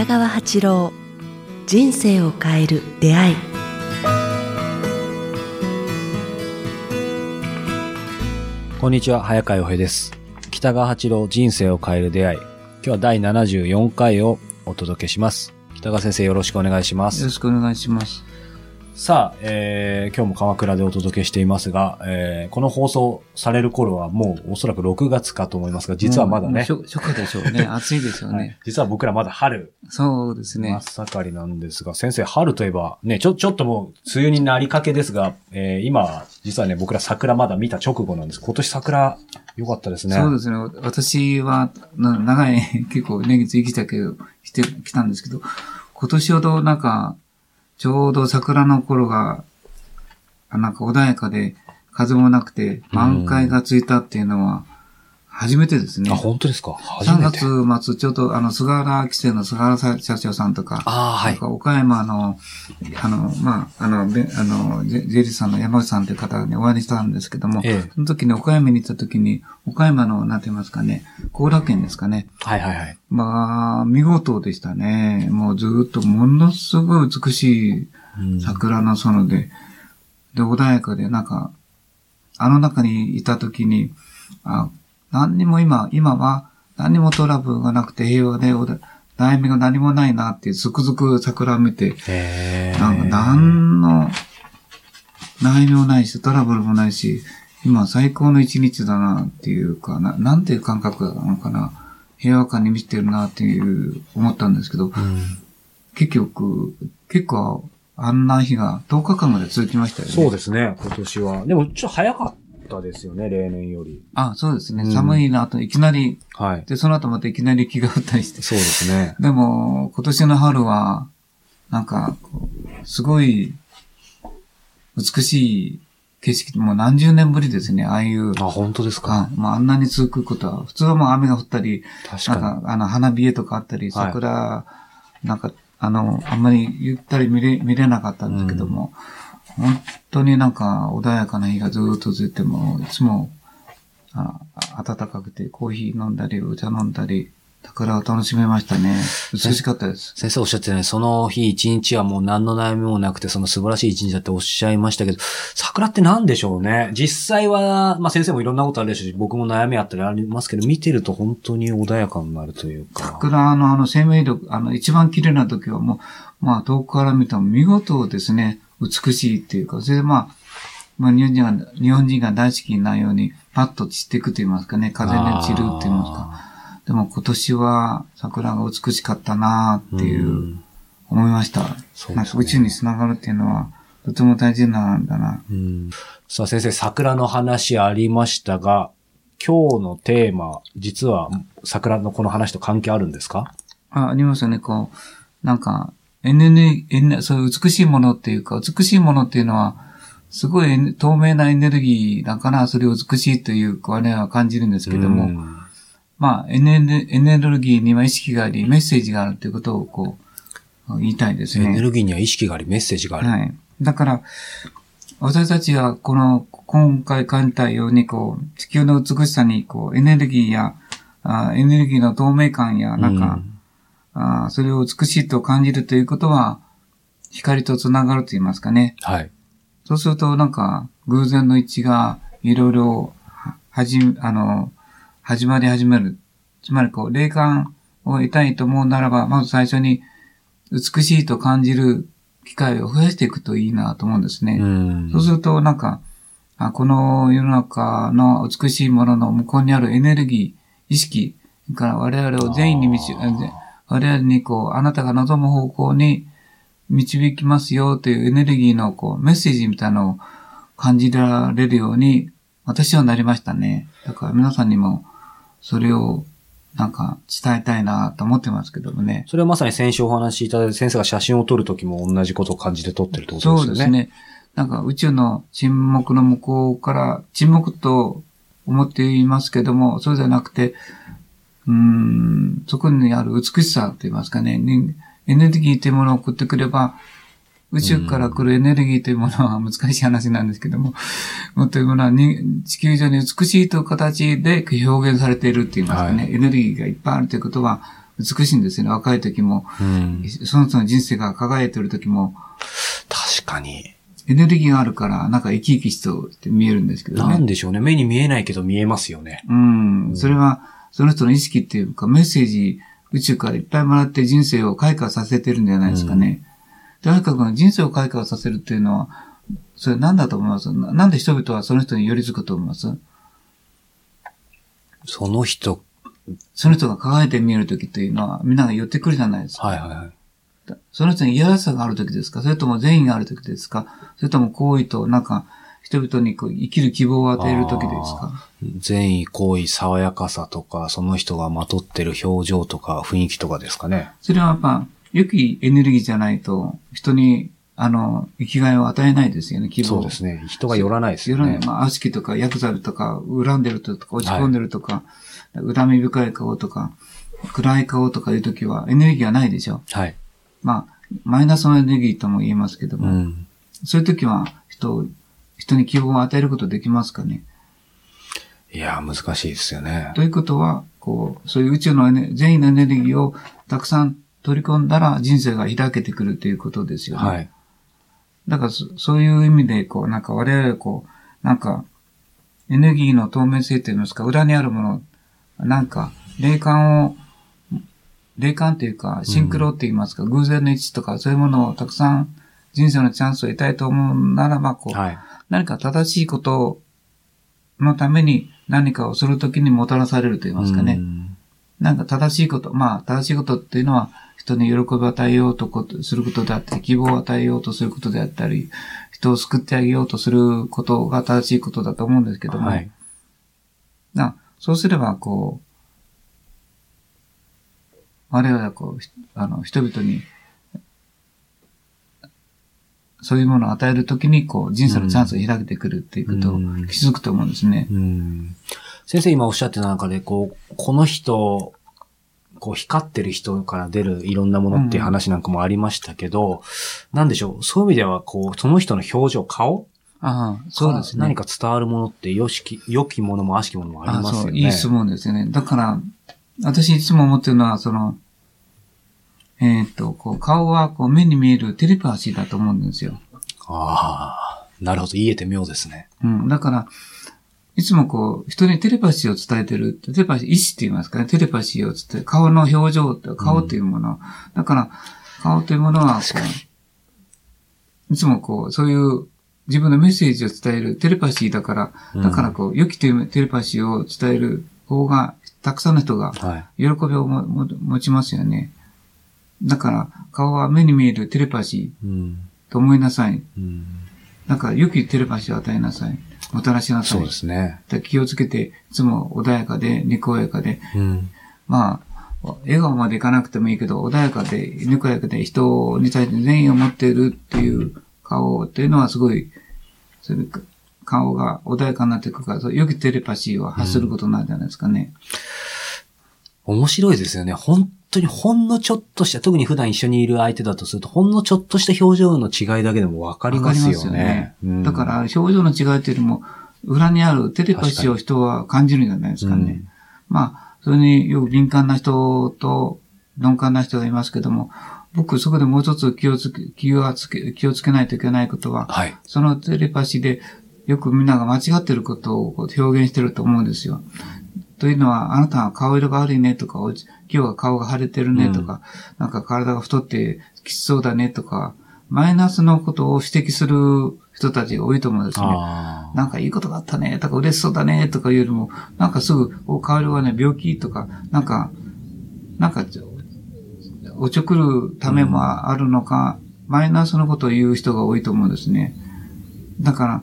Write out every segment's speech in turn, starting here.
北川八郎人生を変える出会いこんにちは、早川洋平です。北川八郎人生を変える出会い。今日は第74回をお届けします。北川先生よろしくお願いします。よろしくお願いします。さあ、えー、今日も鎌倉でお届けしていますが、えー、この放送される頃はもうおそらく6月かと思いますが、実はまだね、初初夏でしょうね。暑いですよはいね。実は僕らまだ春そうですね真っ。盛りなんですが、先生、春といえば、ね、ちょ、ちょっともう、梅雨になりかけですが、えー、今、実はね、僕ら桜まだ見た直後なんです。今年桜、良かったですね。そうですね。私は、な長い、結構年月生きたけど、してきたんですけど、今年ほどなんか、ちょうど桜の頃が、なんか穏やかで、風もなくて、満開がついたっていうのは、初めてですねあ、。本当ですか？初3めて。月末、ちょうど、あの、菅原規制の菅原社長さんとか、ああ、はい岡山の、あの、まあ、あの、べあの、ジェジェリーさんの山内さんという方にお会いしたんですけども、ええその時に岡山に行った時に、岡山の、なんて言いますかね、後楽園ですかね。はいはいはい。まあ、見事でしたね。もうずーっとものすごい美しいうん桜の園で、で、穏やかで、なんか、あの中にいた時に、あ、何にも今、今は何にもトラブルがなくて平和で、悩みが何もないなっていう、つくづく桜を見て、なんか何の悩みもないし、トラブルもないし、今最高の一日だなっていうかな、なんていう感覚なのかな。平和感に満ちてるなっていう思ったんですけど、うん結局、結構あんな日が10日間まで続きましたよね。そうですね、今年は。でも、ちょっと早かったですよね、例年より。あ、そうですね。うん寒いなといきなり、はい。で、その後またいきなり雪が降ったりして。そうですね。でも、今年の春は、なんか、こうすごい、美しい景色、もう何十年ぶりですね、ああいう。あ、本当ですか？あまあ、あんなに続くことは、普通はもう雨が降ったり、確かなんか、あの、花冷えとかあったり、はい桜、なんか、あの、あんまりゆったり見れ、見れなかったんですけども、本当になんか穏やかな日がずーっと続いても、いつも、あ暖かくてコーヒー飲んだり、お茶飲んだり、桜を楽しめましたね。美しかったです。に。先生おっしゃってね、その日一日はもう何の悩みもなくて、その素晴らしい一日だっておっしゃいましたけど、桜って何でしょうね？実際は、まあ先生もいろんなことあるでしょうし、僕も悩みあったりありますけど、見てると本当に穏やかになるというか。桜のあの生命力、あの一番綺麗な時はもう、まあ遠くから見たら見事ですね、美しいっていうか、それでまあ、まあ日本人が、日本人が大好きなように、パッと散っていくと言いますかね、風で散るって言いますか。でも今年は桜が美しかったなーっていうう、ん思いました。そうですね宇宙につながるっていうのは、とても大事なんだな。うんさあ先生、桜の話ありましたが、今日のテーマ、実は桜のこの話と関係あるんですか？あ、ありますよね、こう、なんか、エネルギー、エネそういう美しいものっていうか、美しいものっていうのは、すごい透明なエネルギーだから、それを美しいというか、我々は感じるんですけども、うんまあエネル、エネルギーには意識があり、メッセージがあるということを、こう、言いたいですエネね。ルギーには意識があり、メッセージがある。はい。だから、私たちは、この、今回感じたように、こう、地球の美しさに、こう、エネルギーや、あエネルギーの透明感や、なんか、あーそれを美しいと感じるということは、光とつながると言いますかね。はい。そうすると、なんか、偶然の一致が、いろいろ、ははじ、あの、始まり始める。つまり、こう、霊感を得たいと思うならば、まず最初に、美しいと感じる機会を増やしていくといいなと思うんですね。うんそうすると、なんか、あこの世の中の美しいものの向こうにあるエネルギー、意識から我々を善意に導我々にこう、あなたが望む方向に導きますよというエネルギーのこう、メッセージみたいなのを感じられるように、私はなりましたね。だから皆さんにも、それを、なんか、伝えたいなと思ってますけどもね。それはまさに先週お話しいただいた先生が写真を撮るときも同じことを感じて撮ってるってことですよね。そうです。ね。なんか宇宙の沈黙の向こうから、沈黙と思っていますけども、そうじゃなくて、うーん、そこにある美しさと言いますかね、にエネルギーというものを送ってくれば、宇宙から来るエネルギーというものは難しい話なんですけども、もというものはに地球上に美しいという形で表現されているって言いますかね、はエネルギーがいっぱいあるということは、美しいんですよね。若い時も、うん。その人の人生が輝いてる時も、確かに。エネルギーがあるから、なんか生き生きして見えるんですけどね。なんでしょうね。目に見えないけど見えますよね。うん。それは、その人の意識っていうか、メッセージ、宇宙からいっぱいもらって人生を開花させてるんじゃないですかね。とにかく人生を開花させるっていうのは、それ何だと思います？ななんで人々はその人に寄り付くと思います？その人、その人が輝いて見える時っていうのは、みんなが寄ってくるじゃないですか。はいはいはい。その人に嫌らしさがある時ですか？それとも善意がある時ですか？それとも好意と、なんか、人々にこう生きる希望を与える時ですか？善意、行為、爽やかさとか、その人がまとってる表情とか雰囲気とかですかね。それはやっぱ、良きエネルギーじゃないと、人に、あの、生きがいを与えないですよね、希望を。そうですね。人が寄らないですよねよらない。。まあ、悪しきとか、ヤクザルとか、恨んでるとか、落ち込んでるとか、恨み深い顔とか、暗い顔とかいう時は、エネルギーがないでしょ？はい。まあ、マイナスのエネルギーとも言えますけども、うん。そういう時は、人を、人に希望を与えることできますかね？いや、難しいですよね。ということは、こう、そういう宇宙のエネ善意のエネルギーをたくさん取り込んだら人生が開けてくるということですよね。はい。だからそ、そういう意味で、こう、なんか我々はこう、なんか、エネルギーの透明性といいますか、裏にあるもの、なんか、霊感を、霊感というか、シンクロって言いますか、偶然の一致とか、そういうものをたくさん人生のチャンスを得たいと思うならば、こう、はい。何か正しいことのために何かをするときにもたらされると言いますかね。うんなんか正しいこと、まあ正しいことっていうのは人に喜びを与えようとことすることであったり、希望を与えようとすることであったり、人を救ってあげようとすることが正しいことだと思うんですけども、はい。なそうすればこう、我々はこう、ひあの、人々に、そういうものを与えるときに、こう、人生のチャンスを開けてくるっていうことをうん気づくと思うんですね。うん先生今おっしゃってた中で、こう、この人、こう光ってる人から出るいろんなものっていう話なんかもありましたけど、なんでしょう、そういう意味では、こう、その人の表情、顔？ああ、そうですね。何か伝わるものって、よしき、良きものも悪しきものもありますよね。そう、いい質問ですよね。だから、私いつも思ってるのは、その、えーっと、こう、顔はこう目に見えるテレパシーだと思うんですよ。ああ、なるほど。言えて妙ですね。うん。だから、いつもこう、人にテレパシーを伝えてる。テレパシー、意志って言いますかね。テレパシーを伝え、顔の表情顔というもの。だから、顔というものはこう、いつもこう、そういう自分のメッセージを伝えるテレパシーだから、だからこう、良きテレパシーを伝える方が、たくさんの人がはい。喜びをもも持ちますよね。だから、顔は目に見えるテレパシうん。ーと思いなさい。うん。だから、良きテレパシーを与えなさい。もたらしなさい。そうですね。で気をつけて、いつも穏やかで、にこやかで、うん。まあ、笑顔までいかなくてもいいけど、穏やかで、にこやかで、人に対して善意を持っているっていう顔っていうのはすごい、それか顔が穏やかになっていくから、良きテレパシーを発することになるんじゃないですかね。面白いですよね。本当にほんのちょっとした、特に普段一緒にいる相手だとすると、ほんのちょっとした表情の違いだけでもわかりますよね。うんだから、表情の違いというよりも、裏にあるテレパシーを人は感じるんじゃないですかね。うんまあ、それによく敏感な人と鈍感な人がいますけども、僕そこでもう一つ気をつけ、気をつけ、気をつけないといけないことは、はい。そのテレパシーでよくみんなが間違ってることを表現してると思うんですよ。というのは、あなたは顔色が悪いねとか、お今日は顔が腫れてるねとか、なんか体が太ってきつそうだねとか、マイナスのことを指摘する人たちが多いと思うんですね。あなんかいいことがあったねとか嬉しそうだねとかいうよりも、なんかすぐ、お、顔色がね、病気とか、なんか、なんか、おちょくるためもあるのか、マイナスのことを言う人が多いと思うんですね。だから、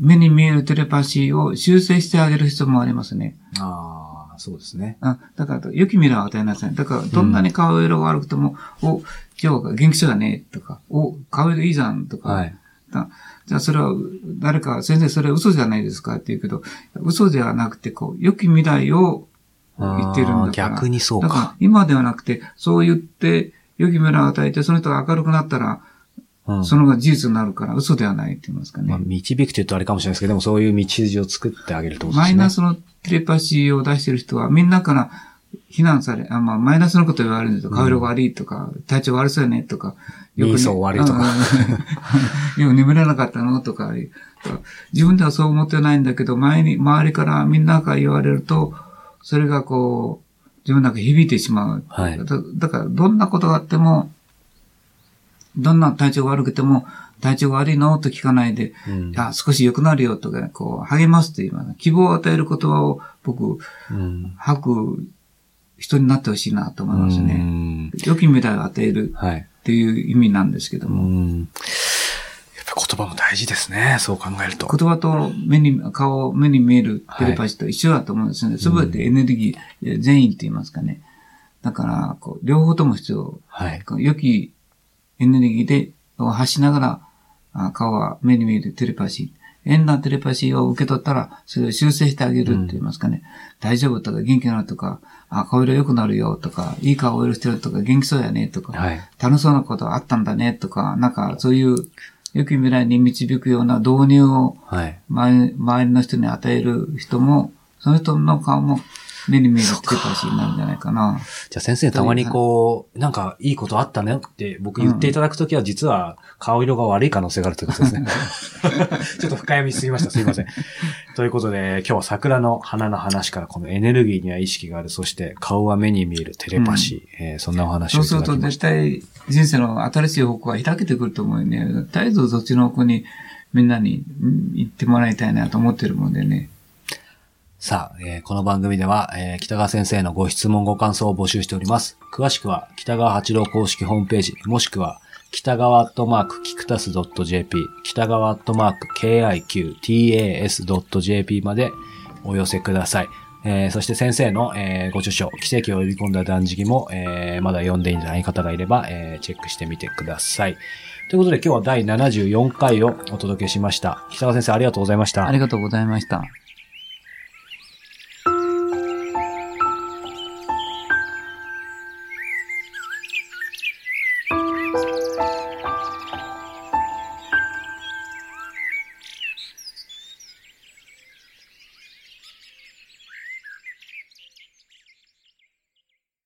目に見えるテレパシーを修正してあげる必要もありますね。あ。ああ、そうですね。あだから、良き未来を与えなさい。だから、どんなに顔色が悪くても、お、今日は元気そうだね、とか、お、顔色いいじゃん、とか、はい。だじゃあそれは、誰か、先生それは嘘じゃないですかって言うけど、嘘ではなくて、こう、良き未来を言ってるんだから。逆にそうかだから、今ではなくて、そう言って、良き未来を与えて、その人が明るくなったら、うんそのが事実になるから、嘘ではないって言いますかね。まあ、導くと言うとあれかもしれないですけど、でもそういう道筋を作ってあげるってことですね。マイナスのテレパシーを出してる人は、みんなから、非難され、あまあ、マイナスのこと言われるんですよ。顔色が悪いとか、体調悪そうやねとか。人相悪いとか。うん。よく眠れなかったのとか。自分ではそう思ってないんだけど、前に、周りからみんなから言われると、それがこう、自分なんか響いてしまう。はいだだから、どんなことがあっても、どんな体調が悪くても、体調が悪いの？と聞かないで、うんあ、少し良くなるよとか、こう、励ますという希望を与える言葉を僕、うん吐く人になってほしいなと思いますうね。ん良き未来を与えるはい。っていう意味なんですけどうも、ん。やっぱ言葉も大事ですね。そう考えると。言葉と目に、顔、目に見えるテレパシーと一緒だと思うんですよね。すべ、てエネルギー、善意って言いますかね。だから、こう、両方とも必要。はい。良きエネルギーで、を発しながら、あ顔は目に見えるテレパシー。変なテレパシーを受け取ったら、それを修正してあげるって言いますかね。大丈夫とか、元気になるとか、あ、顔色良くなるよとか、いい顔色してるとか、元気そうやねとか、はい。楽しそうなことあったんだねとか、なんかそういう良き未来に導くような導入を周りの人に与える人も、その人の顔も目に見えるテレパシーになるんじゃないかな。じゃあ先生たまにこう、なんかいいことあったねって僕言っていただくときは実は顔色が悪い可能性があるということですね。ちょっと深読みしすぎました。すいません。ということで今日は桜の花の話からこのエネルギーには意識がある。そして顔は目に見えるテレパシー。えーそんなお話をいそうすると。絶対人生の新しい方向が開けてくると思うよね。絶えずそっちの方向にみんなにうん行ってもらいたいなと思ってるもんでね。さあ、えーこの番組では、えー北川先生のご質問ご感想を募集しております。詳しくは北川八郎公式ホームページ、もしくは北川アットマークキクタス .jp、北川アットマーク kiqtas.jp までお寄せください。えーそして先生の、えーご著書、奇跡を呼び込んだ断食も、えーまだ読んでいない方がいれば、えチェックしてみてください。ということで今日は第74回をお届けしました。北川先生ありがとうございました。ありがとうございました。